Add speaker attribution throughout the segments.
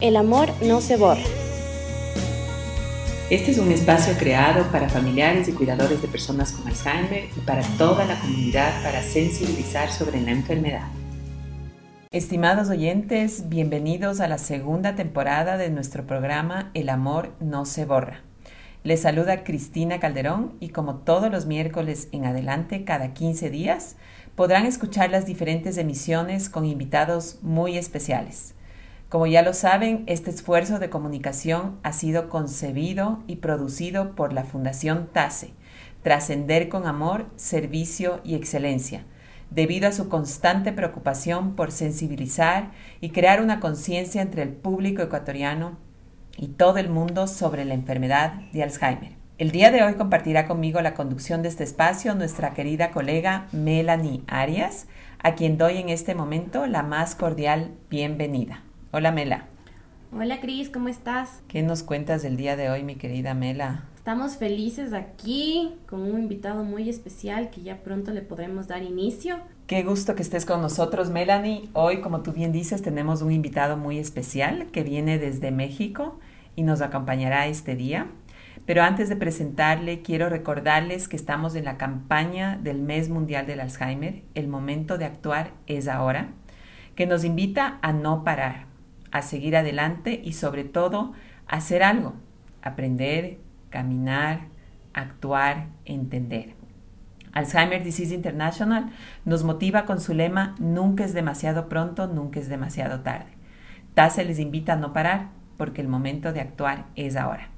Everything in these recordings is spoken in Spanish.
Speaker 1: El amor no se borra.
Speaker 2: Este es un espacio creado para familiares y cuidadores de personas con Alzheimer y para toda la comunidad para sensibilizar sobre la enfermedad. Estimados oyentes, bienvenidos a la segunda temporada de nuestro programa El amor no se borra. Les saluda Cristina Calderón y como todos los miércoles en adelante, cada 15 días, podrán escuchar las diferentes emisiones con invitados muy especiales. Como ya lo saben, este esfuerzo de comunicación ha sido concebido y producido por la Fundación TASE, Trascender con Amor, Servicio y Excelencia, debido a su constante preocupación por sensibilizar y crear una conciencia entre el público ecuatoriano y todo el mundo sobre la enfermedad de Alzheimer. El día de hoy compartirá conmigo la conducción de este espacio nuestra querida colega Melanie Arias, a quien doy en este momento la más cordial bienvenida. Hola Mela.
Speaker 1: Hola Cris, ¿cómo estás?
Speaker 2: ¿Qué nos cuentas del día de hoy, mi querida Mela?
Speaker 1: Estamos felices aquí con un invitado muy especial que ya pronto le podremos dar inicio.
Speaker 2: Qué gusto que estés con nosotros, Melanie. Hoy, como tú bien dices, tenemos un invitado muy especial que viene desde México y nos acompañará este día. Pero antes de presentarle, quiero recordarles que estamos en la campaña del Mes Mundial del Alzheimer. El momento de actuar es ahora, que nos invita a no parar a seguir adelante y sobre todo hacer algo, aprender, caminar, actuar, entender. Alzheimer Disease International nos motiva con su lema Nunca es demasiado pronto, nunca es demasiado tarde. TASE les invita a no parar porque el momento de actuar es ahora.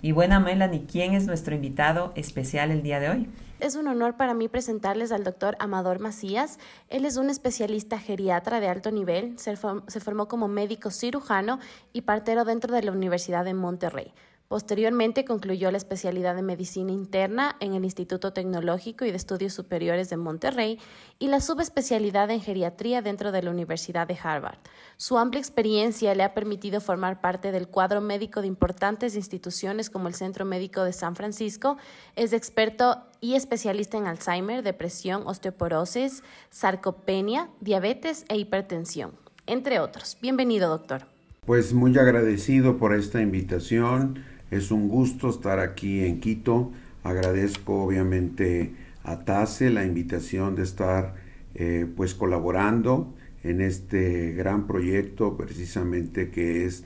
Speaker 2: Y buena Melanie, ¿quién es nuestro invitado especial el día de hoy?
Speaker 1: Es un honor para mí presentarles al doctor Amador Macías. Él es un especialista geriatra de alto nivel, se, formó como médico cirujano y partero dentro de la Universidad de Monterrey. Posteriormente concluyó la especialidad de medicina interna en el Instituto Tecnológico y de Estudios Superiores de Monterrey y la subespecialidad en geriatría dentro de la Universidad de Harvard. Su amplia experiencia le ha permitido formar parte del cuadro médico de importantes instituciones como el Centro Médico de San Francisco. Es experto y especialista en Alzheimer, depresión, osteoporosis, sarcopenia, diabetes e hipertensión, entre otros. Bienvenido, doctor.
Speaker 3: Pues muy agradecido por esta invitación es un gusto estar aquí en Quito. Agradezco obviamente a TASE la invitación de estar eh, pues colaborando en este gran proyecto precisamente que es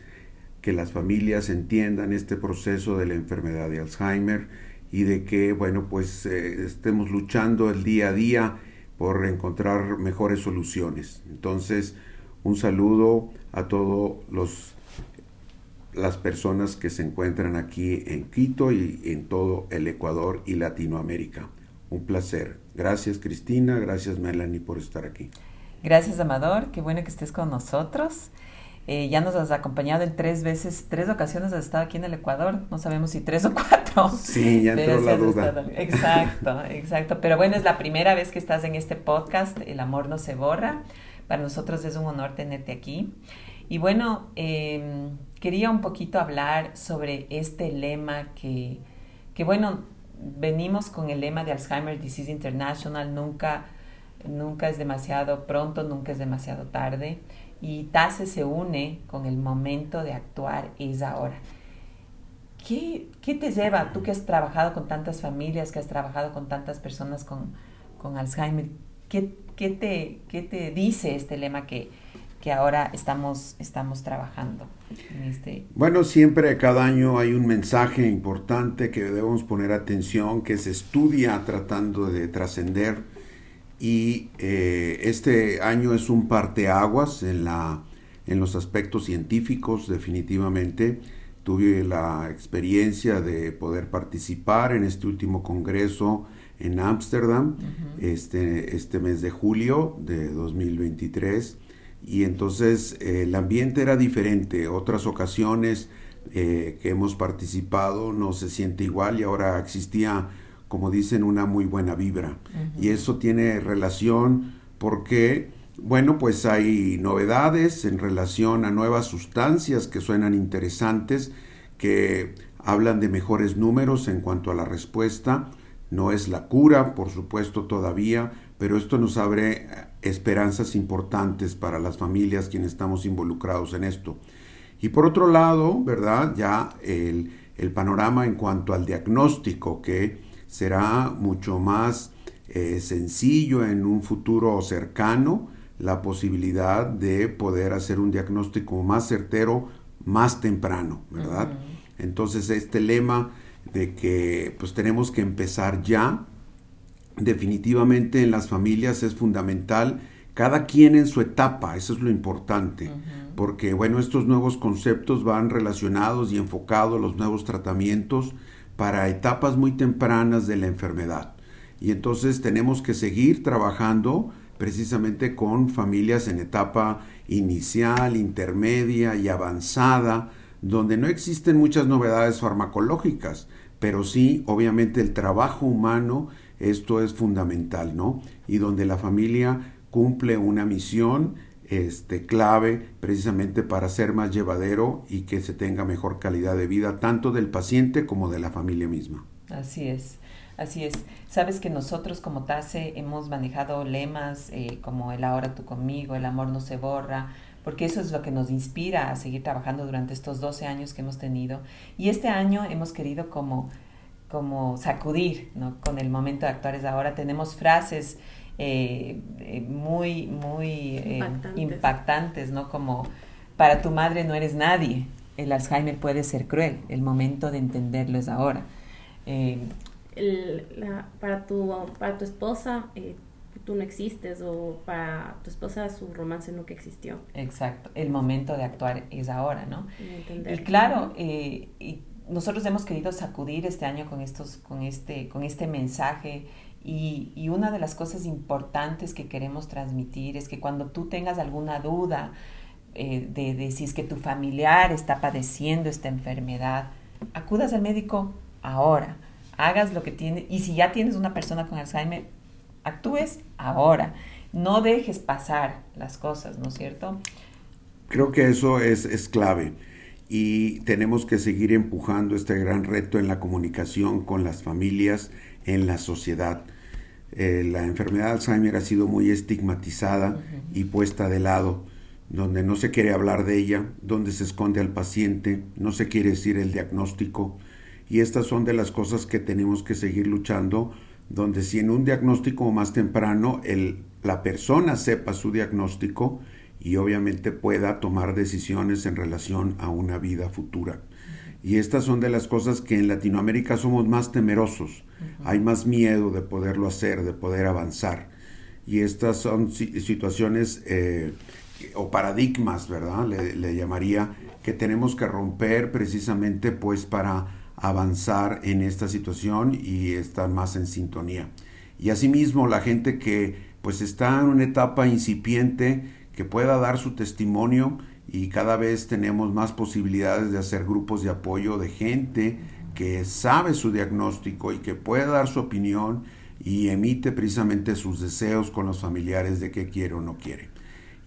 Speaker 3: que las familias entiendan este proceso de la enfermedad de Alzheimer y de que bueno pues eh, estemos luchando el día a día por encontrar mejores soluciones. Entonces, un saludo a todos los las personas que se encuentran aquí en Quito y en todo el Ecuador y Latinoamérica. Un placer. Gracias Cristina, gracias Melanie por estar aquí.
Speaker 2: Gracias Amador, qué bueno que estés con nosotros. Eh, ya nos has acompañado en tres veces, tres ocasiones has estado aquí en el Ecuador, no sabemos si tres o cuatro.
Speaker 3: Sí, ya entró la duda.
Speaker 2: Exacto, exacto. Pero bueno, es la primera vez que estás en este podcast, El amor no se borra. Para nosotros es un honor tenerte aquí. Y bueno, eh, quería un poquito hablar sobre este lema que, que, bueno, venimos con el lema de Alzheimer Disease International, nunca, nunca es demasiado pronto, nunca es demasiado tarde, y TASE se une con el momento de actuar es ahora. ¿Qué, ¿Qué, te lleva, tú que has trabajado con tantas familias, que has trabajado con tantas personas con, con Alzheimer, ¿qué, qué, te, ¿qué te dice este lema que, que ahora estamos, estamos trabajando. este...
Speaker 3: Bueno, siempre cada año hay un mensaje importante que debemos poner atención, que se estudia tratando de trascender y eh, este año es un parteaguas en, la, en los aspectos científicos definitivamente. Tuve la experiencia de poder participar en este último congreso en Ámsterdam este, este mes de julio de 2023 y entonces eh, el ambiente era diferente. Otras ocasiones eh, que hemos participado no se siente igual y ahora existía, como dicen, una muy buena vibra. Y eso tiene relación porque, bueno, pues hay novedades en relación a nuevas sustancias que suenan interesantes, que hablan de mejores números en cuanto a la respuesta. No es la cura, por supuesto, todavía, pero esto nos abre esperanzas importantes para las familias quienes estamos involucrados en esto. Y por otro lado, ¿verdad? Ya el, el panorama en cuanto al diagnóstico, que será mucho más eh, sencillo en un futuro cercano, la posibilidad de poder hacer un diagnóstico más certero más temprano, ¿verdad? Entonces este lema de que pues tenemos que empezar ya, definitivamente en las familias es fundamental, cada quien en su etapa, eso es lo importante, porque bueno, estos nuevos conceptos van relacionados y enfocados a los nuevos tratamientos para etapas muy tempranas de la enfermedad. Y entonces tenemos que seguir trabajando precisamente con familias en etapa inicial, intermedia y avanzada, donde no existen muchas novedades farmacológicas, pero sí, obviamente, el trabajo humano, esto es fundamental, ¿no? Y donde la familia cumple una misión este, clave precisamente para ser más llevadero y que se tenga mejor calidad de vida, tanto del paciente como de la familia misma.
Speaker 2: Así es. Así es. Sabes que nosotros como TASE hemos manejado lemas eh, como el ahora tú conmigo, el amor no se borra, porque eso es lo que nos inspira a seguir trabajando durante estos 12 años que hemos tenido. Y este año hemos querido como, como sacudir ¿no? con el momento de actuar ahora. Tenemos frases eh, eh, muy, muy impactantes. impactantes, ¿no? Como, para tu madre no eres nadie. El Alzheimer puede ser cruel. El momento de entenderlo es ahora
Speaker 1: la, para, tu, para tu esposa eh, tú no existes o para tu esposa su romance nunca existió.
Speaker 2: Exacto, el momento de actuar es ahora, ¿no? Y, claro, eh, y nosotros hemos querido sacudir este año con, estos, con, este, con este mensaje y, una de las cosas importantes que queremos transmitir es que cuando tú tengas alguna duda eh, de, de si es que tu familiar está padeciendo esta enfermedad, acudas al médico ahora hagas lo que tienes, y si ya tienes una persona con Alzheimer, actúes ahora, no dejes pasar las cosas, ¿no es cierto?
Speaker 3: Creo que eso es, es clave y tenemos que seguir empujando este gran reto en la comunicación con las familias, en la sociedad. Eh, la enfermedad de Alzheimer ha sido muy estigmatizada y puesta de lado, donde no se quiere hablar de ella, donde se esconde al paciente, no se quiere decir el diagnóstico, y estas son de las cosas que tenemos que seguir luchando, donde si en un diagnóstico más temprano el, la persona sepa su diagnóstico y obviamente pueda tomar decisiones en relación a una vida futura. Y estas son de las cosas que en Latinoamérica somos más temerosos. Hay más miedo de poderlo hacer, de poder avanzar. Y estas son situaciones eh, o paradigmas, ¿verdad? Le, le, llamaría, que tenemos que romper precisamente pues para avanzar en esta situación y estar más en sintonía. Y asimismo la gente que pues está en una etapa incipiente que pueda dar su testimonio y cada vez tenemos más posibilidades de hacer grupos de apoyo de gente que sabe su diagnóstico y que puede dar su opinión y emite precisamente sus deseos con los familiares de qué quiere o no quiere.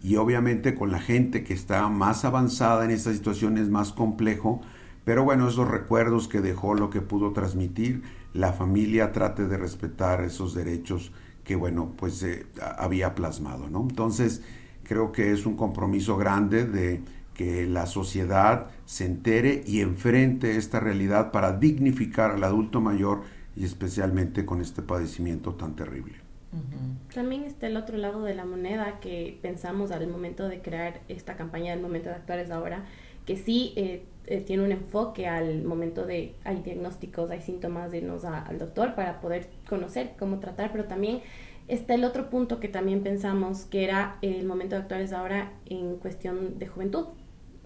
Speaker 3: Y obviamente con la gente que está más avanzada en esta situación es más complejo pero bueno, esos recuerdos que dejó, lo que pudo transmitir, la familia trate de respetar esos derechos que, bueno, pues eh, había plasmado, ¿no? Entonces, creo que es un compromiso grande de que la sociedad se entere y enfrente esta realidad para dignificar al adulto mayor y especialmente con este padecimiento tan terrible.
Speaker 1: También está el otro lado de la moneda que pensamos al momento de crear esta campaña, al momento de actuar es ahora, que sí eh, eh, tiene un enfoque al momento de, hay diagnósticos, hay síntomas de irnos al doctor para poder conocer cómo tratar, pero también está el otro punto que también pensamos que era el momento de actuar es ahora en cuestión de juventud.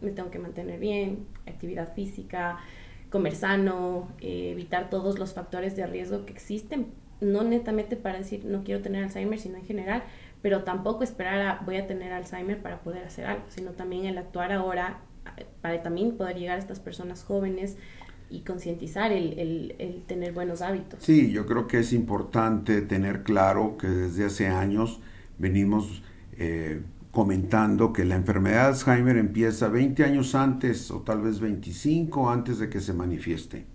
Speaker 1: Me tengo que mantener bien, actividad física, comer sano, eh, evitar todos los factores de riesgo que existen, no netamente para decir no quiero tener Alzheimer, sino en general, pero tampoco esperar a voy a tener Alzheimer para poder hacer algo, sino también el actuar ahora para también poder llegar a estas personas jóvenes y concientizar el, el, tener buenos hábitos.
Speaker 3: Sí, yo creo que es importante tener claro que desde hace años venimos eh, comentando que la enfermedad de Alzheimer empieza 20 años antes o tal vez 25 antes de que se manifieste.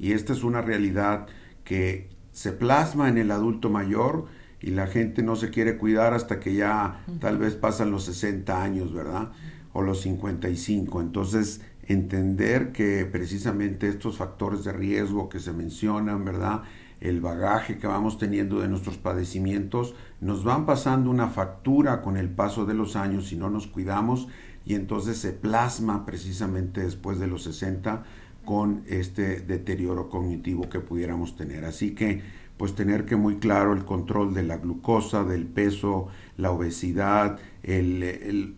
Speaker 3: Y esta es una realidad que se plasma en el adulto mayor y la gente no se quiere cuidar hasta que ya tal vez pasan los 60 años, ¿verdad? o los 55. Entonces, entender que precisamente estos factores de riesgo que se mencionan, ¿verdad? El bagaje que vamos teniendo de nuestros padecimientos, nos van pasando una factura con el paso de los años si no nos cuidamos y entonces se plasma precisamente después de los 60 con este deterioro cognitivo que pudiéramos tener. Así que pues tener que muy claro el control de la glucosa, del peso, la obesidad, el,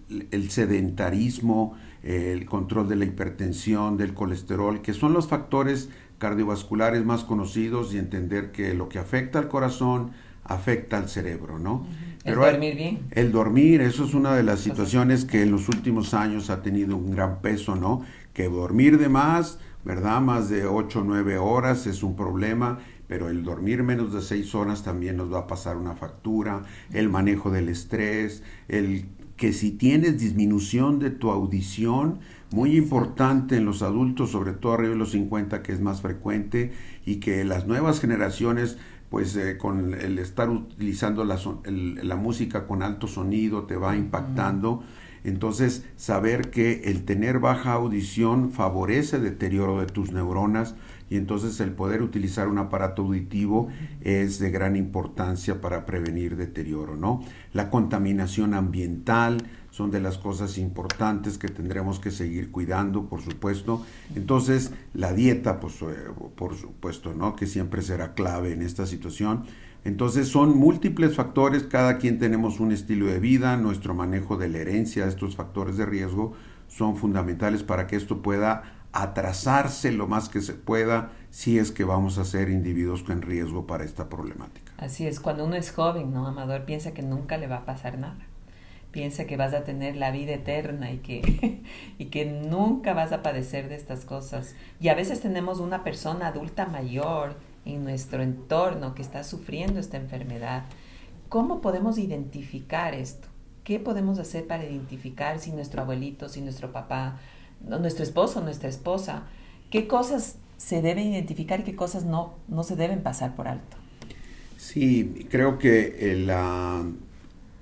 Speaker 3: sedentarismo, el control de la hipertensión, del colesterol, que son los factores cardiovasculares más conocidos y entender que lo que afecta al corazón afecta al cerebro, ¿no?
Speaker 2: el dormir bien.
Speaker 3: El dormir, eso es una de las situaciones que en los últimos años ha tenido un gran peso, ¿no? Que dormir de más, ¿verdad? Más de 8 o 9 horas es un problema pero el dormir menos de seis horas también nos va a pasar una factura, el manejo del estrés, el que si tienes disminución de tu audición, muy importante en los adultos, sobre todo arriba de los 50, que es más frecuente, y que las nuevas generaciones, pues eh, con el estar utilizando la, la, música con alto sonido, te va impactando. Entonces, saber que el tener baja audición favorece el deterioro de tus neuronas, y entonces el poder utilizar un aparato auditivo es de gran importancia para prevenir deterioro, ¿no? La contaminación ambiental son de las cosas importantes que tendremos que seguir cuidando, por supuesto. Entonces, la dieta, pues, eh, por supuesto, ¿no? Que siempre será clave en esta situación. Entonces son múltiples factores, cada quien tenemos un estilo de vida, nuestro manejo de la herencia, estos factores de riesgo son fundamentales para que esto pueda atrasarse lo más que se pueda si es que vamos a ser individuos en riesgo para esta problemática.
Speaker 2: Así es, cuando uno es joven, ¿no, Amador? Piensa que nunca le va a pasar nada. Piensa que vas a tener la vida eterna y que, y que nunca vas a padecer de estas cosas. Y a veces tenemos una persona adulta mayor en nuestro entorno que está sufriendo esta enfermedad. ¿Cómo podemos identificar esto? ¿Qué podemos hacer para identificar si nuestro abuelito, si nuestro papá, nuestro esposo, nuestra esposa, qué cosas se deben identificar y qué cosas no, no se deben pasar por alto.
Speaker 3: Sí, creo que eh, la,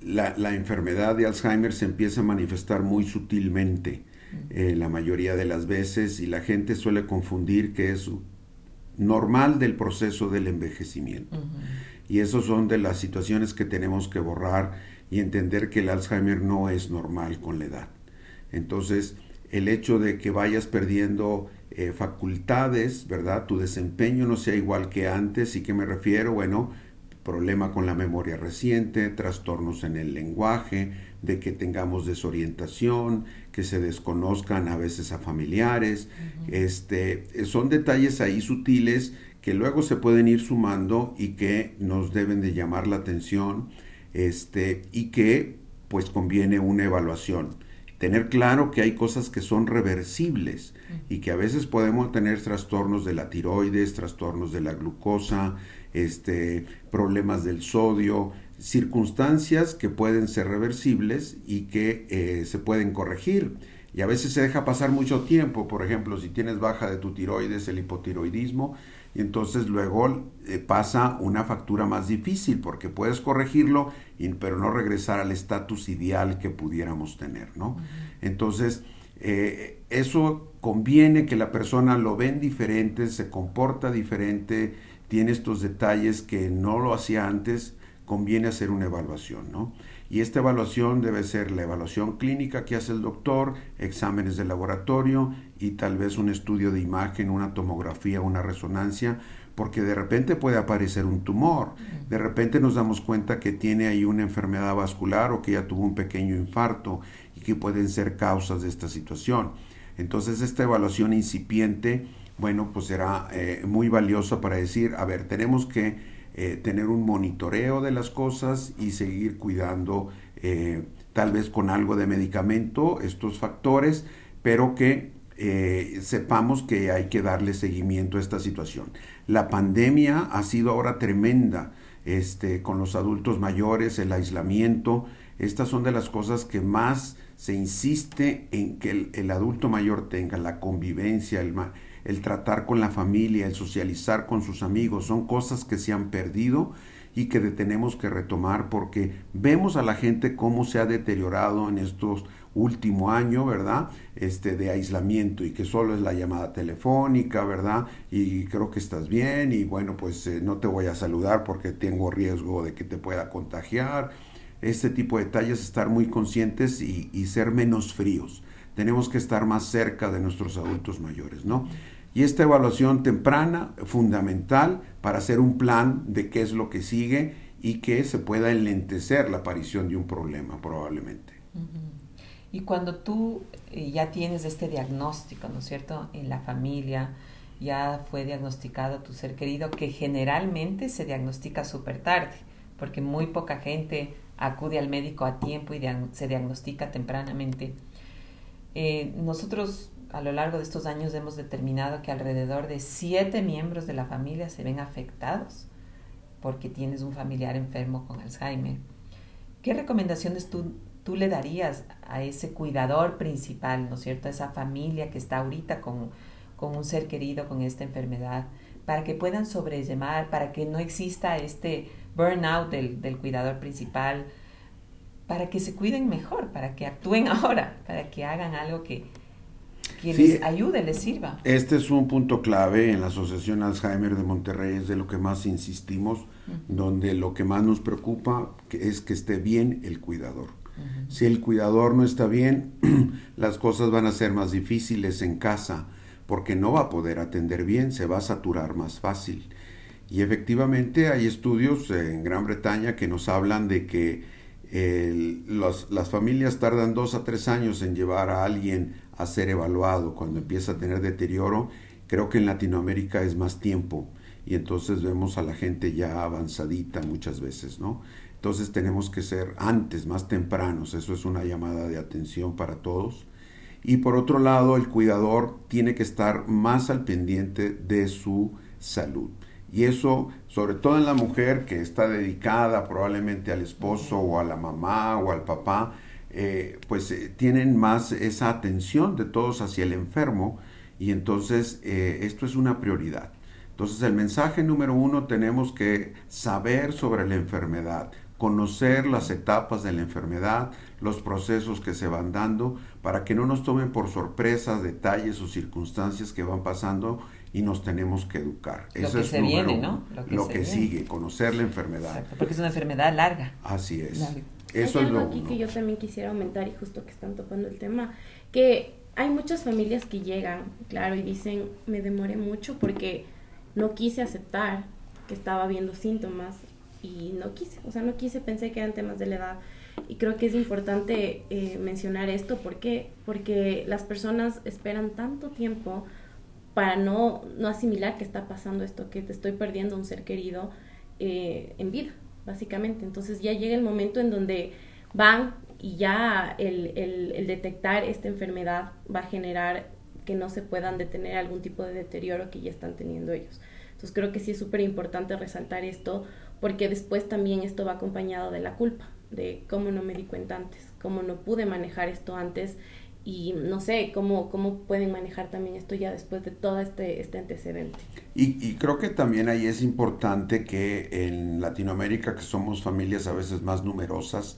Speaker 3: la, enfermedad de Alzheimer se empieza a manifestar muy sutilmente eh, la mayoría de las veces y la gente suele confundir que es normal del proceso del envejecimiento. Y esas son de las situaciones que tenemos que borrar y entender que el Alzheimer no es normal con la edad. Entonces, el hecho de que vayas perdiendo eh, facultades, ¿verdad? Tu desempeño no sea igual que antes. ¿Y qué me refiero? Bueno, problema con la memoria reciente, trastornos en el lenguaje, de que tengamos desorientación, que se desconozcan a veces a familiares. este, son detalles ahí sutiles que luego se pueden ir sumando y que nos deben de llamar la atención este, y que pues conviene una evaluación tener claro que hay cosas que son reversibles y que a veces podemos tener trastornos de la tiroides, trastornos de la glucosa, este, problemas del sodio, circunstancias que pueden ser reversibles y que eh, se pueden corregir. Y a veces se deja pasar mucho tiempo, por ejemplo, si tienes baja de tu tiroides, el hipotiroidismo, y entonces luego eh, pasa una factura más difícil porque puedes corregirlo, pero no regresar al estatus ideal que pudiéramos tener, ¿no? Entonces, eh, eso conviene que la persona lo ven diferente, se comporta diferente, tiene estos detalles que no lo hacía antes, conviene hacer una evaluación, ¿no? Y esta evaluación debe ser la evaluación clínica que hace el doctor, exámenes de laboratorio y tal vez un estudio de imagen, una tomografía, una resonancia, porque de repente puede aparecer un tumor, de repente nos damos cuenta que tiene ahí una enfermedad vascular o que ya tuvo un pequeño infarto y que pueden ser causas de esta situación. Entonces esta evaluación incipiente, bueno, pues será eh, muy valiosa para decir, a ver, tenemos que eh, tener un monitoreo de las cosas y seguir cuidando eh, tal vez con algo de medicamento estos factores, pero que eh, sepamos que hay que darle seguimiento a esta situación. La pandemia ha sido ahora tremenda este, con los adultos mayores, el aislamiento. Estas son de las cosas que más se insiste en que el, el adulto mayor tenga, la convivencia, el, el tratar con la familia, el socializar con sus amigos, son cosas que se han perdido y que tenemos que retomar porque vemos a la gente cómo se ha deteriorado en estos último año, ¿verdad? Este de aislamiento y que solo es la llamada telefónica, ¿verdad? Y creo que estás bien y bueno, pues eh, no te voy a saludar porque tengo riesgo de que te pueda contagiar. Este tipo de detalles, estar muy conscientes y, y ser menos fríos. Tenemos que estar más cerca de nuestros adultos mayores, ¿no? Y esta evaluación temprana, fundamental para hacer un plan de qué es lo que sigue y que se pueda enlentecer la aparición de un problema probablemente.
Speaker 2: Y cuando tú eh, ya tienes este diagnóstico, ¿no es cierto?, en la familia, ya fue diagnosticado tu ser querido, que generalmente se diagnostica súper tarde, porque muy poca gente acude al médico a tiempo y se diagnostica tempranamente. Eh, nosotros a lo largo de estos años hemos determinado que alrededor de siete miembros de la familia se ven afectados porque tienes un familiar enfermo con Alzheimer. ¿Qué recomendaciones tú, tú le darías a ese cuidador principal, ¿no cierto? A esa familia que está ahorita con, con un ser querido con esta enfermedad, para que puedan sobrellemar, para que no exista este burnout del, del cuidador principal, para que se cuiden mejor, para que actúen ahora, para que hagan algo que, que les ayude, les sirva.
Speaker 3: Este es un punto clave en la Asociación Alzheimer de Monterrey, es de lo que más insistimos, donde lo que más nos preocupa es que esté bien el cuidador. Si el cuidador no está bien, las cosas van a ser más difíciles en casa, porque no va a poder atender bien, se va a saturar más fácil. Y efectivamente hay estudios en Gran Bretaña que nos hablan de que las familias tardan dos a tres años en llevar a alguien a ser evaluado cuando empieza a tener deterioro. Creo que en Latinoamérica es más tiempo y entonces vemos a la gente ya avanzadita muchas veces, ¿no? Entonces tenemos que ser antes, más tempranos. Eso es una llamada de atención para todos. Y por otro lado, el cuidador tiene que estar más al pendiente de su salud. Y eso, sobre todo en la mujer que está dedicada probablemente al esposo o a la mamá o al papá, eh, pues eh, tienen más esa atención de todos hacia el enfermo y entonces eh, esto es una prioridad. Entonces el mensaje número uno tenemos que saber sobre la enfermedad, conocer las etapas de la enfermedad, los procesos que se van dando, para que no nos tomen por sorpresa detalles o circunstancias que van pasando y nos tenemos que educar.
Speaker 2: Lo Eso que es se viene, ¿no?
Speaker 3: Lo que, sigue, conocer la enfermedad.
Speaker 2: porque es una enfermedad larga.
Speaker 3: Así es.
Speaker 1: Eso hay es algo aquí que yo también quisiera aumentar y justo que están topando el tema, que hay muchas familias que llegan, claro, y dicen, me demoré mucho porque no quise aceptar que estaba viendo síntomas y no quise, o sea, no quise, pensé que eran temas de la edad. Y creo que es importante eh, mencionar esto, ¿por qué? Porque las personas esperan tanto tiempo para no, no asimilar que está pasando esto, que te estoy perdiendo un ser querido eh, en vida, básicamente. Entonces ya llega el momento en donde van y ya el, el, detectar esta enfermedad va a generar que no se puedan detener algún tipo de deterioro que ya están teniendo ellos. Entonces creo que sí es súper importante resaltar esto porque después también esto va acompañado de la culpa, de cómo no me di cuenta antes, cómo no pude manejar esto antes y no sé cómo, cómo pueden manejar también esto ya después de todo este, este antecedente.
Speaker 3: Y, y, creo que también ahí es importante que en Latinoamérica, que somos familias a veces más numerosas,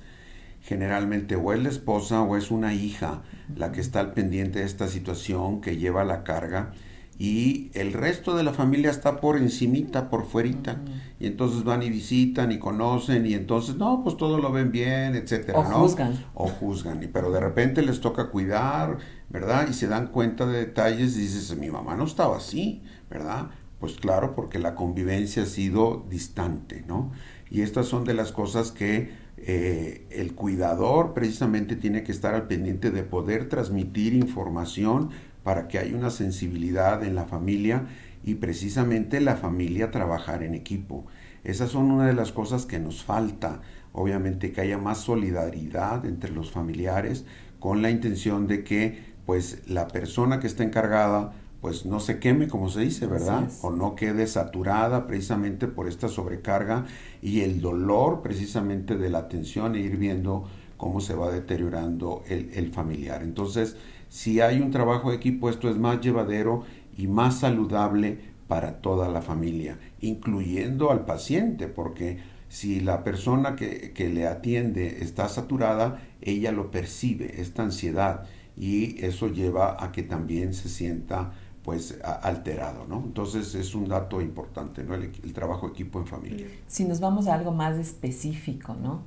Speaker 3: generalmente o es la esposa o es una hija la que está al pendiente de esta situación, que lleva la carga, y el resto de la familia está por encimita, por fuerita, y entonces van y visitan y conocen, y entonces, no, pues todo lo ven bien, etcétera,
Speaker 2: o juzgan.
Speaker 3: O juzgan, y, pero de repente les toca cuidar, ¿verdad? Y se dan cuenta de detalles y dices, mi mamá no estaba así, ¿verdad? Pues claro, porque la convivencia ha sido distante, ¿no? Y estas son de las cosas que eh, el cuidador precisamente tiene que estar al pendiente de poder transmitir información para que haya una sensibilidad en la familia y precisamente la familia trabajar en equipo. Esas son una de las cosas que nos falta, obviamente que haya más solidaridad entre los familiares con la intención de que pues la persona que está encargada pues no se queme, como se dice, ¿verdad? O no quede saturada precisamente por esta sobrecarga y el dolor precisamente de la atención e ir viendo cómo se va deteriorando el, el familiar. Entonces, si hay un trabajo de equipo, esto es más llevadero y más saludable para toda la familia, incluyendo al paciente, porque Si la persona que, que le atiende está saturada, ella lo percibe, esta ansiedad, y eso lleva a que también se sienta pues alterado, ¿no? Entonces es un dato importante, ¿no? El, trabajo equipo en familia.
Speaker 2: Si nos vamos a algo más específico, ¿no?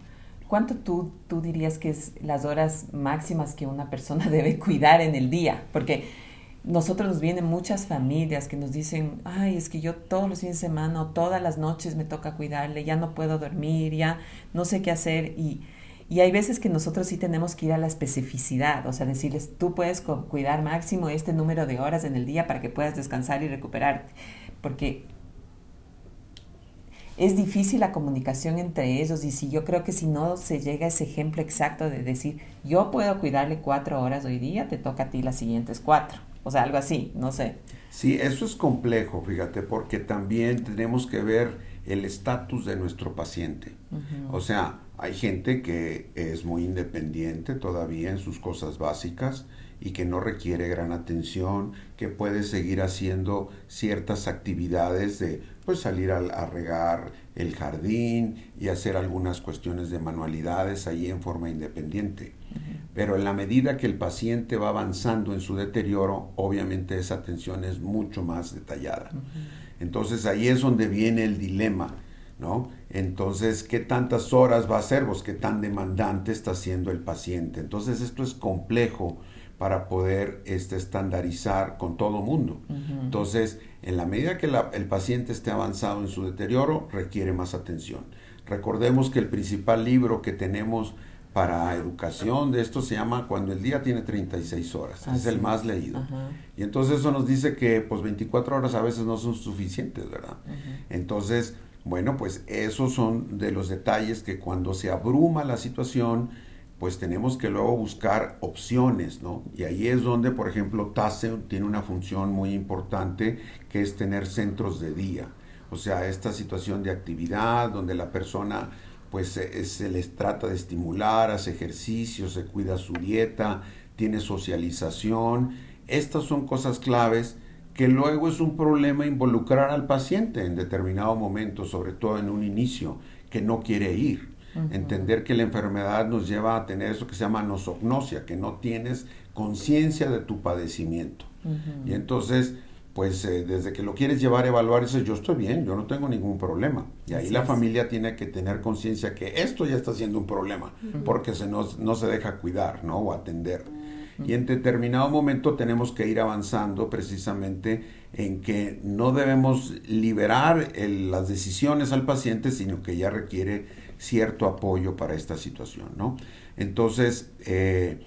Speaker 2: ¿Cuánto tú, tú dirías que es las horas máximas que una persona debe cuidar en el día? Porque nosotros nos vienen muchas familias que nos dicen, ay, es que yo todos los fines de semana o todas las noches me toca cuidarle, ya no puedo dormir, ya no sé qué hacer y y hay veces que nosotros sí tenemos que ir a la especificidad, o sea, decirles, tú puedes cuidar máximo este número de horas en el día para que puedas descansar y recuperarte. Porque es difícil la comunicación entre ellos y si yo creo que si no se llega a ese ejemplo exacto de decir, yo puedo cuidarle cuatro horas hoy día, te toca a ti las siguientes cuatro. O sea, algo así, no sé.
Speaker 3: Sí, eso es complejo, fíjate, porque también tenemos que ver el estatus de nuestro paciente. O sea, hay gente que es muy independiente todavía en sus cosas básicas y que no requiere gran atención, que puede seguir haciendo ciertas actividades de pues salir a, regar el jardín y hacer algunas cuestiones de manualidades ahí en forma independiente. Pero en la medida que el paciente va avanzando en su deterioro, obviamente esa atención es mucho más detallada. Entonces ahí es donde viene el dilema ¿no? Entonces, ¿qué tantas horas va a ser? Pues qué tan demandante está siendo el paciente. Entonces, esto es complejo para poder este, estandarizar con todo mundo. Entonces, en la medida que el paciente esté avanzado en su deterioro, requiere más atención. Recordemos que el principal libro que tenemos para educación de esto se llama Cuando el día tiene 36 horas. es el más leído. Y entonces eso nos dice que pues 24 horas a veces no son suficientes, ¿verdad? Entonces, bueno, pues esos son de los detalles que cuando se abruma la situación, pues tenemos que luego buscar opciones, ¿no? Y ahí es donde, por ejemplo, TASE tiene una función muy importante que es tener centros de día. O sea, esta situación de actividad donde la persona pues se, se les trata de estimular, hace ejercicio, se cuida su dieta, tiene socialización. Estas son cosas claves que luego es un problema involucrar al paciente en determinado momento, sobre todo en un inicio, que no quiere ir. Entender que la enfermedad nos lleva a tener eso que se llama nosognosia, que no tienes conciencia de tu padecimiento. Y entonces, pues eh, desde que lo quieres llevar a evaluar, dices, yo estoy bien, yo no tengo ningún problema. Y ahí la familia tiene que tener conciencia que esto ya está siendo un problema, porque se nos, no se deja cuidar, ¿no? O atender. Y en determinado momento tenemos que ir avanzando precisamente en que no debemos liberar las decisiones al paciente, sino que ya requiere cierto apoyo para esta situación, ¿no? Entonces, eh,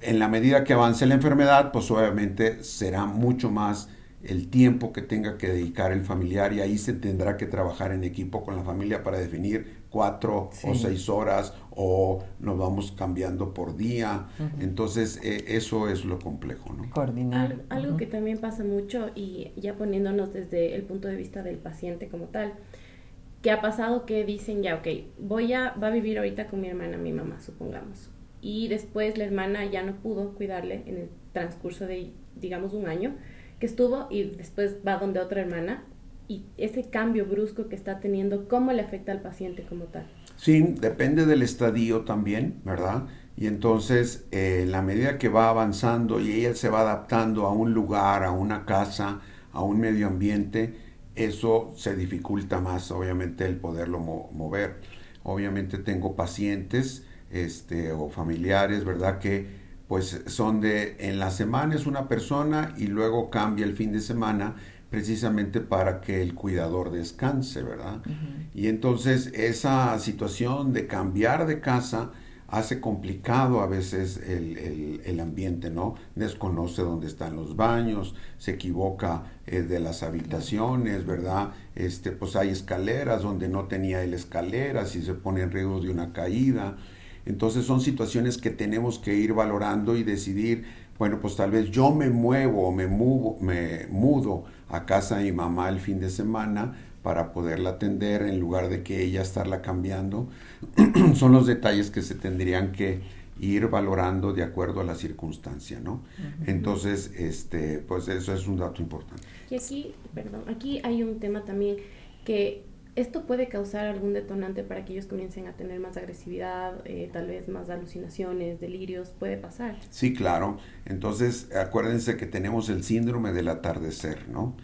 Speaker 3: en la medida que avance la enfermedad, pues obviamente será mucho más el tiempo que tenga que dedicar el familiar y ahí se tendrá que trabajar en equipo con la familia para definir cuatro o seis horas o nos vamos cambiando por día. Entonces, e, eso es lo complejo, ¿no?
Speaker 1: Coordinar. Algo, que también pasa mucho y ya poniéndonos desde el punto de vista del paciente como tal, ha pasado que dicen ya, ok, voy a, va a vivir ahorita con mi hermana, mi mamá, supongamos. Y después la hermana ya no pudo cuidarle en el transcurso de, digamos, un año que estuvo y después va donde otra hermana y ese cambio brusco que está teniendo, ¿cómo le afecta al paciente como tal?
Speaker 3: Sí, depende del estadio también, ¿verdad? Y entonces, eh, la medida que va avanzando y ella se va adaptando a un lugar, a una casa, a un medio ambiente, eso se dificulta más, obviamente, el poderlo mover. Obviamente tengo pacientes este, o familiares, ¿verdad? Que pues son de, en la semana es una persona y luego cambia el fin de semana precisamente para que el cuidador descanse, ¿verdad? Y entonces esa situación de cambiar de casa hace complicado a veces el, ambiente, ¿no? Desconoce dónde están los baños, se equivoca eh, de las habitaciones, ¿verdad? Este, pues hay escaleras donde no tenía el escaleras y se pone en riesgo de una caída. Entonces son situaciones que tenemos que ir valorando y decidir, bueno, pues tal vez yo me muevo o me, me mudo a casa de mi mamá el fin de semana para poderla atender en lugar de que ella estarla cambiando. son los detalles que se tendrían que ir valorando de acuerdo a la circunstancia, ¿no? Entonces, este, pues eso es un dato importante.
Speaker 1: Y aquí, perdón, aquí hay un tema también que ¿Esto puede causar algún detonante para que ellos comiencen a tener más agresividad, eh, tal vez más alucinaciones, delirios? ¿Puede pasar?
Speaker 3: Sí, claro. Entonces, acuérdense que tenemos el síndrome del atardecer, ¿no?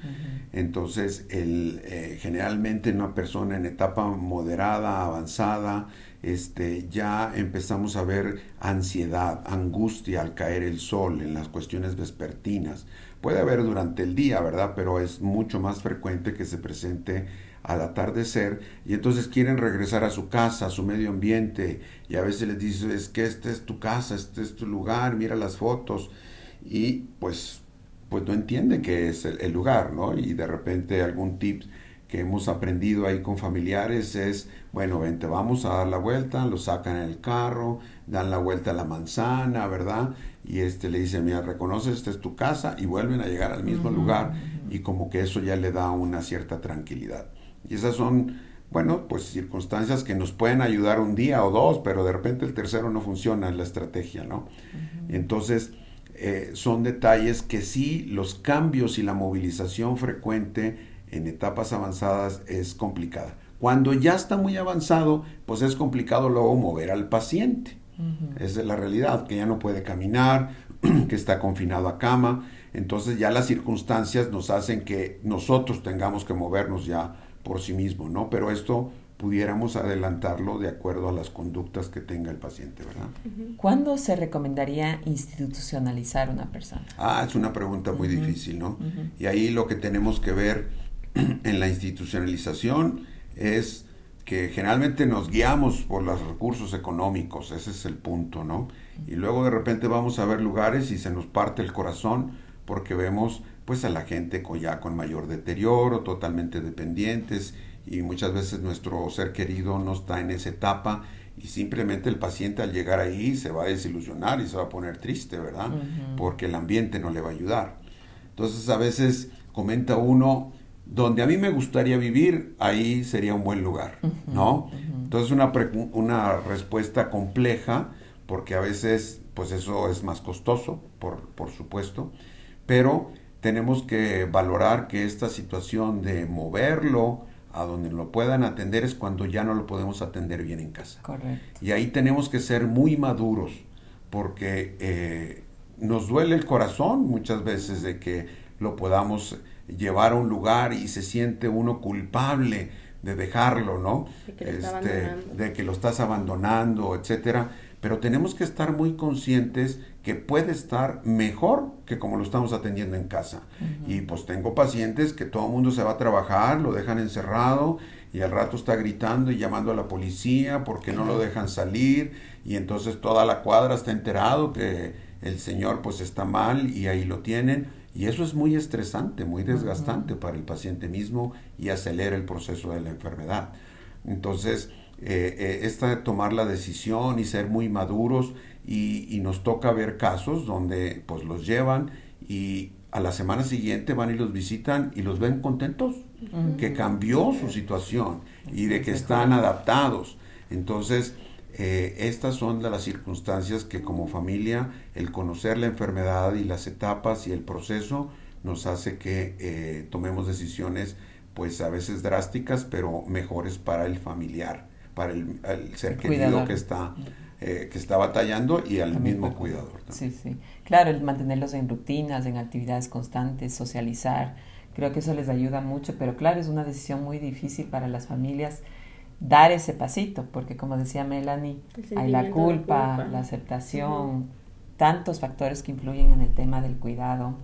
Speaker 3: Entonces, el, eh, generalmente una persona en etapa moderada, avanzada, este, ya empezamos a ver ansiedad, angustia al caer el sol en las cuestiones vespertinas. Puede haber durante el día, ¿verdad? Pero es mucho más frecuente que se presente al atardecer y entonces quieren regresar a su casa, a su medio ambiente y a veces les dices, es que esta es tu casa, este es tu lugar, mira las fotos y pues, pues no entienden que es el, lugar, ¿no? Y de repente algún tip que hemos aprendido ahí con familiares es, bueno, vente, vamos a dar la vuelta, lo sacan en el carro, dan la vuelta a la manzana, ¿verdad? Y este le dice, mira, reconoces, esta es tu casa y vuelven a llegar al mismo lugar y como que eso ya le da una cierta tranquilidad. Y esas son, bueno, pues circunstancias que nos pueden ayudar un día o dos, pero de repente el tercero no funciona en la estrategia, ¿no? Entonces, eh, son detalles que sí, los cambios y la movilización frecuente en etapas avanzadas es complicada. Cuando ya está muy avanzado, pues es complicado luego mover al paciente. Esa es la realidad, que ya no puede caminar, que está confinado a cama. Entonces ya las circunstancias nos hacen que nosotros tengamos que movernos ya por sí mismo, ¿no? Pero esto pudiéramos adelantarlo de acuerdo a las conductas que tenga el paciente, ¿verdad?
Speaker 2: ¿Cuándo se recomendaría institucionalizar una persona?
Speaker 3: Ah, es una pregunta muy difícil, ¿no? Y ahí lo que tenemos que ver en la institucionalización es que generalmente nos guiamos por los recursos económicos, ese es el punto, ¿no? Y luego de repente vamos a ver lugares y se nos parte el corazón porque vemos pues a la gente con, ya con mayor deterioro, totalmente dependientes y muchas veces nuestro ser querido no está en esa etapa y simplemente el paciente al llegar ahí se va a desilusionar y se va a poner triste, ¿verdad? Porque el ambiente no le va a ayudar. Entonces a veces comenta uno, donde a mí me gustaría vivir, ahí sería un buen lugar, ¿no? Entonces una, una respuesta compleja, porque a veces pues eso es más costoso, por, por supuesto, pero tenemos que valorar que esta situación de moverlo a donde lo puedan atender es cuando ya no lo podemos atender bien en casa.
Speaker 2: Correcto.
Speaker 3: Y ahí tenemos que ser muy maduros porque eh, nos duele el corazón muchas veces de que lo podamos llevar a un lugar y se siente uno culpable de dejarlo, ¿no?
Speaker 1: De que lo, este,
Speaker 3: de que lo estás abandonando, etcétera pero tenemos que estar muy conscientes que puede estar mejor que como lo estamos atendiendo en casa. Y pues tengo pacientes que todo el mundo se va a trabajar, lo dejan encerrado y al rato está gritando y llamando a la policía porque no lo dejan salir y entonces toda la cuadra está enterado que el señor pues está mal y ahí lo tienen. Y eso es muy estresante, muy desgastante para el paciente mismo y acelera el proceso de la enfermedad. Entonces, eh, eh, esta de tomar la decisión y ser muy maduros y, nos toca ver casos donde pues los llevan y a la semana siguiente van y los visitan y los ven contentos, que cambió su situación y de que están adaptados. Entonces, eh, estas son de las circunstancias que como familia, el conocer la enfermedad y las etapas y el proceso nos hace que tomemos decisiones pues a veces drásticas, pero mejores para el familiar para el, ser querido que está, eh, que está batallando y al mismo cuidador.
Speaker 2: Sí, sí. Claro, el mantenerlos en rutinas, en actividades constantes, socializar, creo que eso les ayuda mucho, pero claro, es una decisión muy difícil para las familias dar ese pasito, porque como decía Melanie, hay la culpa, la aceptación, tantos factores que influyen en el tema del cuidado.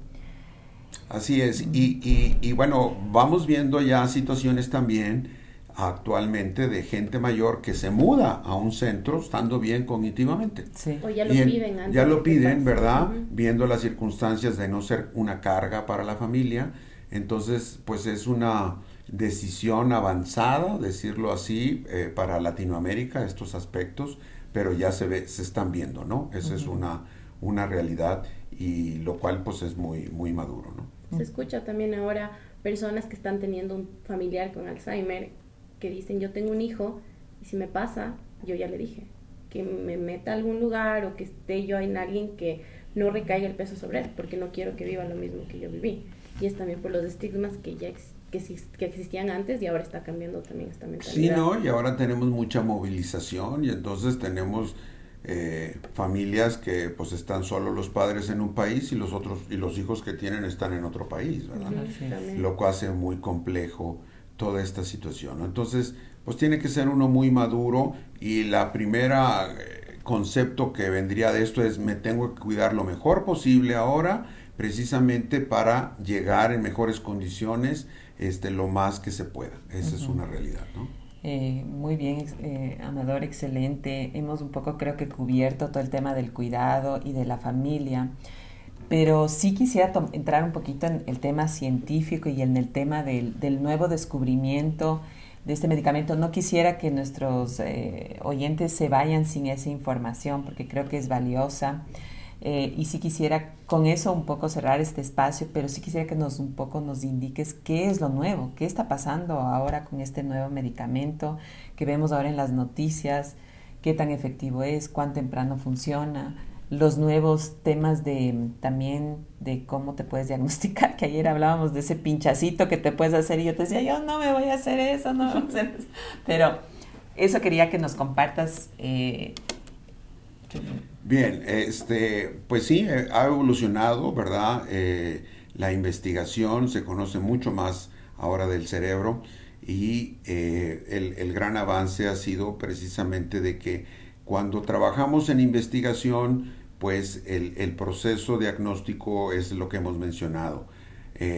Speaker 3: Así es, y, y, y bueno, vamos viendo ya situaciones también actualmente de gente mayor que se muda a un centro estando bien cognitivamente.
Speaker 1: O ya lo piden
Speaker 3: Ya lo piden, ¿verdad? Viendo las circunstancias de no ser una carga para la familia. Entonces, pues es una decisión avanzada, decirlo así, eh, para Latinoamérica, estos aspectos, pero ya se ve, se están viendo, ¿no? Esa es una, una realidad y lo cual pues es muy, muy maduro, ¿no?
Speaker 1: Se escucha también ahora personas que están teniendo un familiar con Alzheimer que dicen yo tengo un hijo y si me pasa, yo ya le dije, que me meta a algún lugar o que esté yo en alguien que no recaiga el peso sobre él, porque no quiero que viva lo mismo que yo viví. Y es también por los estigmas que ya que, que existían antes y ahora está cambiando también esta mentalidad.
Speaker 3: Sí, ¿no? Y ahora tenemos mucha movilización y entonces tenemos eh, familias que pues están solo los padres en un país y los otros y los hijos que tienen están en otro país, ¿verdad? Lo cual hace muy complejo toda esta situación. Entonces, pues tiene que ser uno muy maduro y la primera eh, concepto que vendría de esto es me tengo que cuidar lo mejor posible ahora precisamente para llegar en mejores condiciones este lo más que se pueda. Esa es una realidad, ¿no?
Speaker 2: Eh, muy bien, eh, Amador, excelente. Hemos un poco, creo que, cubierto todo el tema del cuidado y de la familia, pero sí quisiera entrar un poquito en el tema científico y en el tema del, del nuevo descubrimiento de este medicamento. No quisiera que nuestros eh, oyentes se vayan sin esa información porque creo que es valiosa. Eh, y si quisiera con eso un poco cerrar este espacio, pero sí quisiera que nos un poco nos indiques qué es lo nuevo, qué está pasando ahora con este nuevo medicamento que vemos ahora en las noticias, qué tan efectivo es, cuán temprano funciona, los nuevos temas de también de cómo te puedes diagnosticar, que ayer hablábamos de ese pinchacito que te puedes hacer y yo te decía, yo no me voy a hacer eso, no voy a hacer eso. Pero eso quería que nos compartas. Eh,
Speaker 3: Bien, este, pues sí, eh, ha evolucionado, ¿verdad? Eh, la investigación se conoce mucho más ahora del cerebro y el, el, gran avance ha sido precisamente de que cuando trabajamos en investigación, pues el, el proceso diagnóstico es lo que hemos mencionado.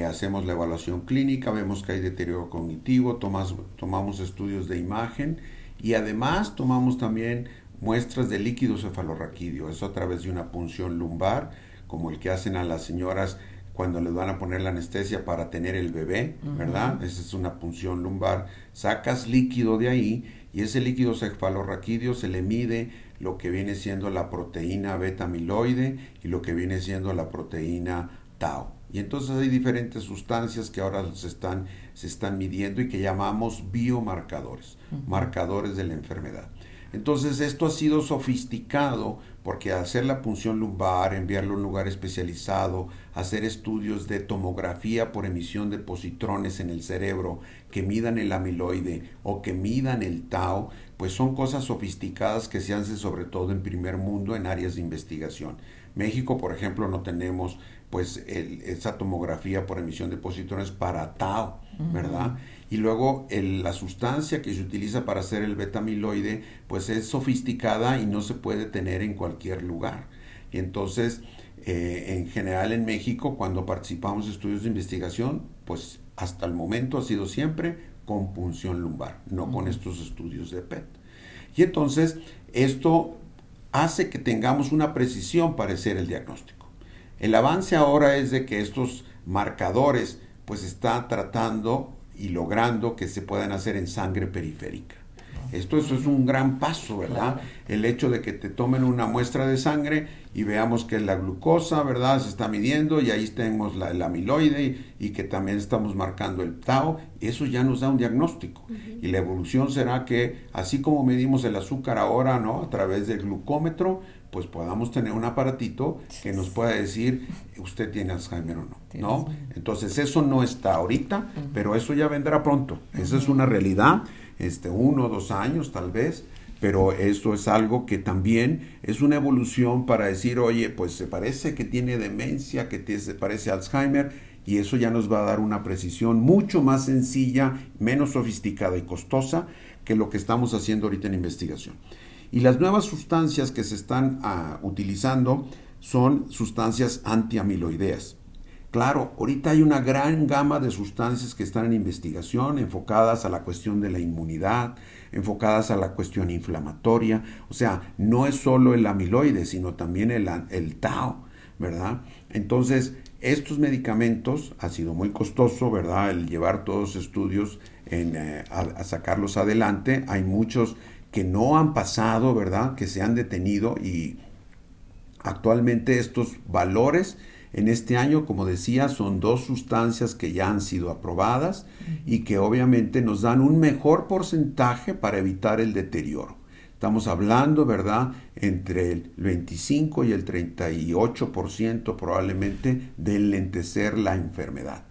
Speaker 3: hacemos la evaluación clínica, vemos que hay deterioro cognitivo, tomas, tomamos estudios de imagen y además tomamos también muestras de líquido cefalorraquídeo, eso a través de una punción lumbar, como el que hacen a las señoras cuando les van a poner la anestesia para tener el bebé, ¿verdad? Esa es una punción lumbar. Sacas líquido de ahí y ese líquido cefalorraquídeo se le mide lo que viene siendo la proteína beta amiloide y lo que viene siendo la proteína tau. Y entonces hay diferentes sustancias que ahora se están, se están midiendo y que llamamos biomarcadores, marcadores de la enfermedad. Entonces esto ha sido sofisticado porque hacer la punción lumbar, enviarlo a un lugar especializado, hacer estudios de tomografía por emisión de positrones en el cerebro que midan el amiloide o que midan el tau, pues son cosas sofisticadas que se hacen sobre todo en primer mundo en áreas de investigación. México, por ejemplo, no tenemos pues esa tomografía por emisión de positrones para tau, ¿verdad? y luego la sustancia que se utiliza para hacer el beta-amiloide pues es sofisticada y no se puede tener en cualquier lugar. Y entonces, eh, en general en México, cuando participamos en estudios de investigación, pues hasta el momento ha sido siempre con punción lumbar, no con estos estudios de PET. Y entonces, esto hace que tengamos una precisión para hacer el diagnóstico. El avance ahora es de que estos marcadores pues están tratando y logrando que se puedan hacer en sangre periférica. Esto eso es un gran paso, ¿verdad? El hecho de que te tomen una muestra de sangre y veamos que la glucosa, ¿verdad? Se está midiendo y ahí tenemos la, el amiloide y, que también estamos marcando el tau, eso ya nos da un diagnóstico. Y la evolución será que así como medimos el azúcar ahora, ¿no? A través del glucómetro, pues podamos tener un aparatito que nos pueda decir usted tiene Alzheimer o no, ¿no? Entonces eso no está ahorita, pero eso ya vendrá pronto. Esa es una realidad, este uno o dos años tal vez, pero esto es algo que también es una evolución para decir, oye, pues se parece que tiene demencia, que se parece Alzheimer, y eso ya nos va a dar una precisión mucho más sencilla, menos sofisticada y costosa que lo que estamos haciendo ahorita en investigación. Y las nuevas sustancias que se están ah, utilizando son sustancias antiamiloideas. Claro, ahorita hay una gran gama de sustancias que están en investigación, enfocadas a la cuestión de la inmunidad, enfocadas a la cuestión inflamatoria. O sea, no es solo el amiloide, sino también el, el tau, ¿verdad? Entonces, estos medicamentos ha sido muy costoso, ¿verdad? El llevar todos estudios eh, a, sacarlos adelante. Hay muchos que no han pasado, ¿verdad? Que se han detenido y actualmente estos valores en este año, como decía, son dos sustancias que ya han sido aprobadas y que obviamente nos dan un mejor porcentaje para evitar el deterioro. Estamos hablando, ¿verdad?, entre el 25 y el 38% probablemente de lentecer la enfermedad.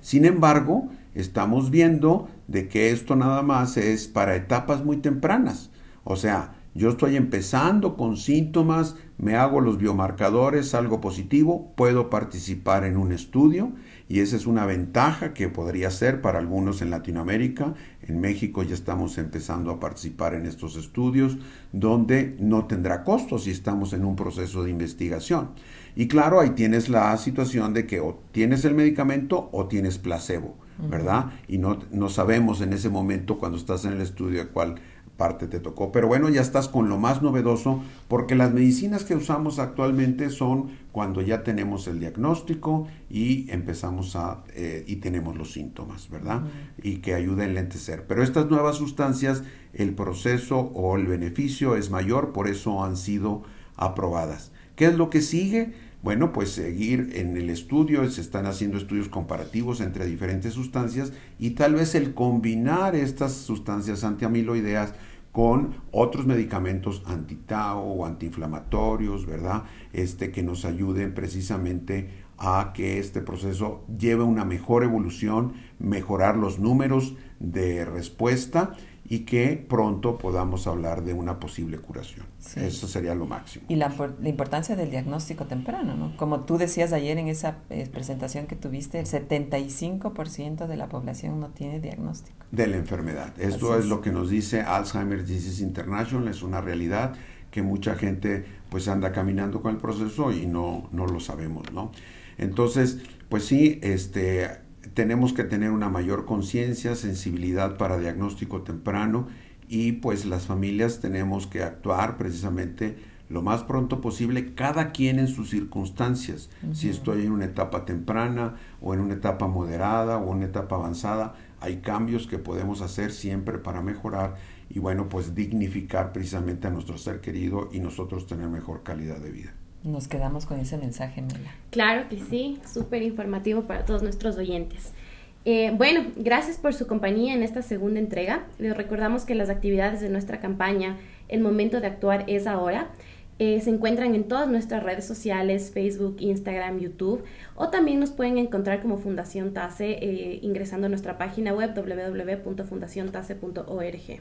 Speaker 3: Sin embargo, estamos viendo de que esto nada más es para etapas muy tempranas. O sea, yo estoy empezando con síntomas, me hago los biomarcadores, algo positivo, puedo participar en un estudio y esa es una ventaja que podría ser para algunos en Latinoamérica. En México ya estamos empezando a participar en estos estudios donde no tendrá costos si estamos en un proceso de investigación. Y claro, ahí tienes la situación de que o tienes el medicamento o tienes placebo, ¿verdad? Y no, no sabemos en ese momento cuando estás en el estudio cuál parte te tocó. Pero bueno, ya estás con lo más novedoso porque las medicinas que usamos actualmente son cuando ya tenemos el diagnóstico y empezamos a eh, y tenemos los síntomas, ¿verdad? Y que ayuda a enlentecer. Pero estas nuevas sustancias, el proceso o el beneficio es mayor, por eso han sido aprobadas. ¿Qué es lo que sigue? Bueno, pues seguir en el estudio, se están haciendo estudios comparativos entre diferentes sustancias y tal vez el combinar estas sustancias antiamiloideas con otros medicamentos anti-tau o antiinflamatorios, ¿verdad? Este que nos ayuden precisamente a que este proceso lleve una mejor evolución, mejorar los números de respuesta y que pronto podamos hablar de una posible curación. Eso sería lo máximo.
Speaker 2: Y la, importancia del diagnóstico temprano, ¿no? Como tú decías ayer en esa eh, presentación que tuviste, el 75% de la población no tiene diagnóstico.
Speaker 3: De la enfermedad. Esto es. lo que nos dice Alzheimer's Disease International, es una realidad que mucha gente pues anda caminando con el proceso y no, no lo sabemos, ¿no? Entonces, pues sí, este tenemos que tener una mayor conciencia, sensibilidad para diagnóstico temprano y pues las familias tenemos que actuar precisamente lo más pronto posible, cada quien en sus circunstancias. Si estoy en una etapa temprana o en una etapa moderada o una etapa avanzada, hay cambios que podemos hacer siempre para mejorar y bueno, pues dignificar precisamente a nuestro ser querido y nosotros tener mejor calidad de vida.
Speaker 2: Nos quedamos con ese mensaje, Mela.
Speaker 1: Claro que sí, súper informativo para todos nuestros oyentes. Eh, bueno, gracias por su compañía en esta segunda entrega. Les recordamos que las actividades de nuestra campaña El momento de actuar es ahora. Eh, se encuentran en todas nuestras redes sociales, Facebook, Instagram, YouTube, o también nos pueden encontrar como Fundación TASE eh, ingresando a nuestra página web www.fundaciontase.org.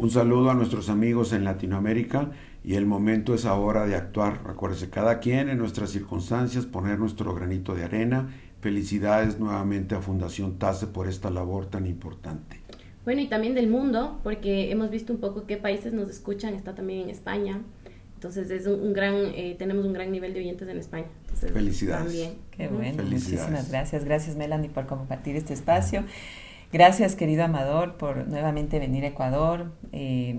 Speaker 3: Un saludo a nuestros amigos en Latinoamérica y el momento es ahora de actuar. Acuérdese, cada quien en nuestras circunstancias poner nuestro granito de arena. Felicidades nuevamente a Fundación TASE por esta labor tan importante.
Speaker 1: Bueno, y también del mundo, porque hemos visto un poco qué países nos escuchan, está también en España. Entonces es un, gran, eh, tenemos un gran nivel de oyentes en España.
Speaker 3: Felicidades.
Speaker 1: También.
Speaker 2: Qué bueno, muchísimas gracias. Gracias Melanie por compartir este espacio. Gracias querido Amador por nuevamente venir a Ecuador. Eh,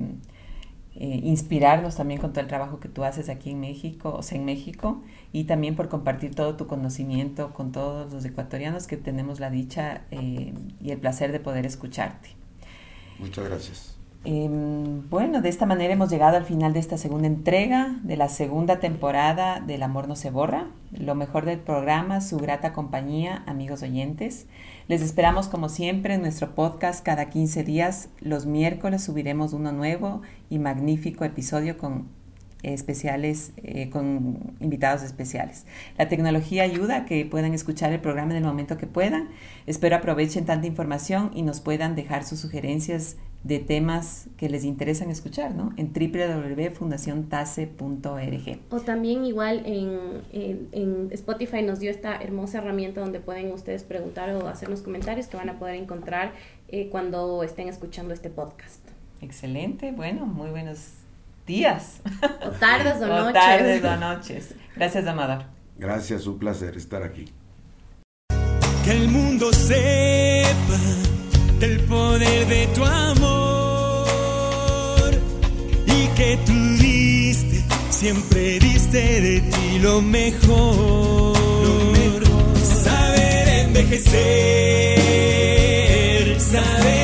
Speaker 2: eh, inspirarnos también con todo el trabajo que tú haces aquí en México, o sea, en México, y también por compartir todo tu conocimiento con todos los ecuatorianos que tenemos la dicha eh, y el placer de poder escucharte.
Speaker 3: Muchas gracias.
Speaker 2: Em, bueno, de esta manera hemos llegado al final de esta segunda entrega de la segunda temporada del Amor no se borra. Lo mejor del programa, su grata compañía, amigos oyentes. Les esperamos como siempre en nuestro podcast cada 15 días. Los miércoles subiremos uno nuevo y magnífico episodio con especiales, eh, con invitados especiales. La tecnología ayuda a que puedan escuchar el programa en el momento que puedan. Espero aprovechen tanta información y nos puedan dejar sus sugerencias de temas que les interesan escuchar, ¿no? En www.fundaciontase.org.
Speaker 1: O también igual en, en, Spotify nos dio esta hermosa herramienta donde pueden ustedes preguntar o hacernos comentarios que van a poder encontrar eh, cuando estén escuchando este podcast.
Speaker 2: Excelente, bueno, muy buenos días.
Speaker 1: O tardes o, noches.
Speaker 2: O tardes o noches. Gracias, Amador.
Speaker 3: Gracias, un placer estar aquí.
Speaker 4: Que el mundo sepa del poder de tu amor y que tú diste, siempre diste de ti lo mejor. Lo mejor. Saber envejecer, saber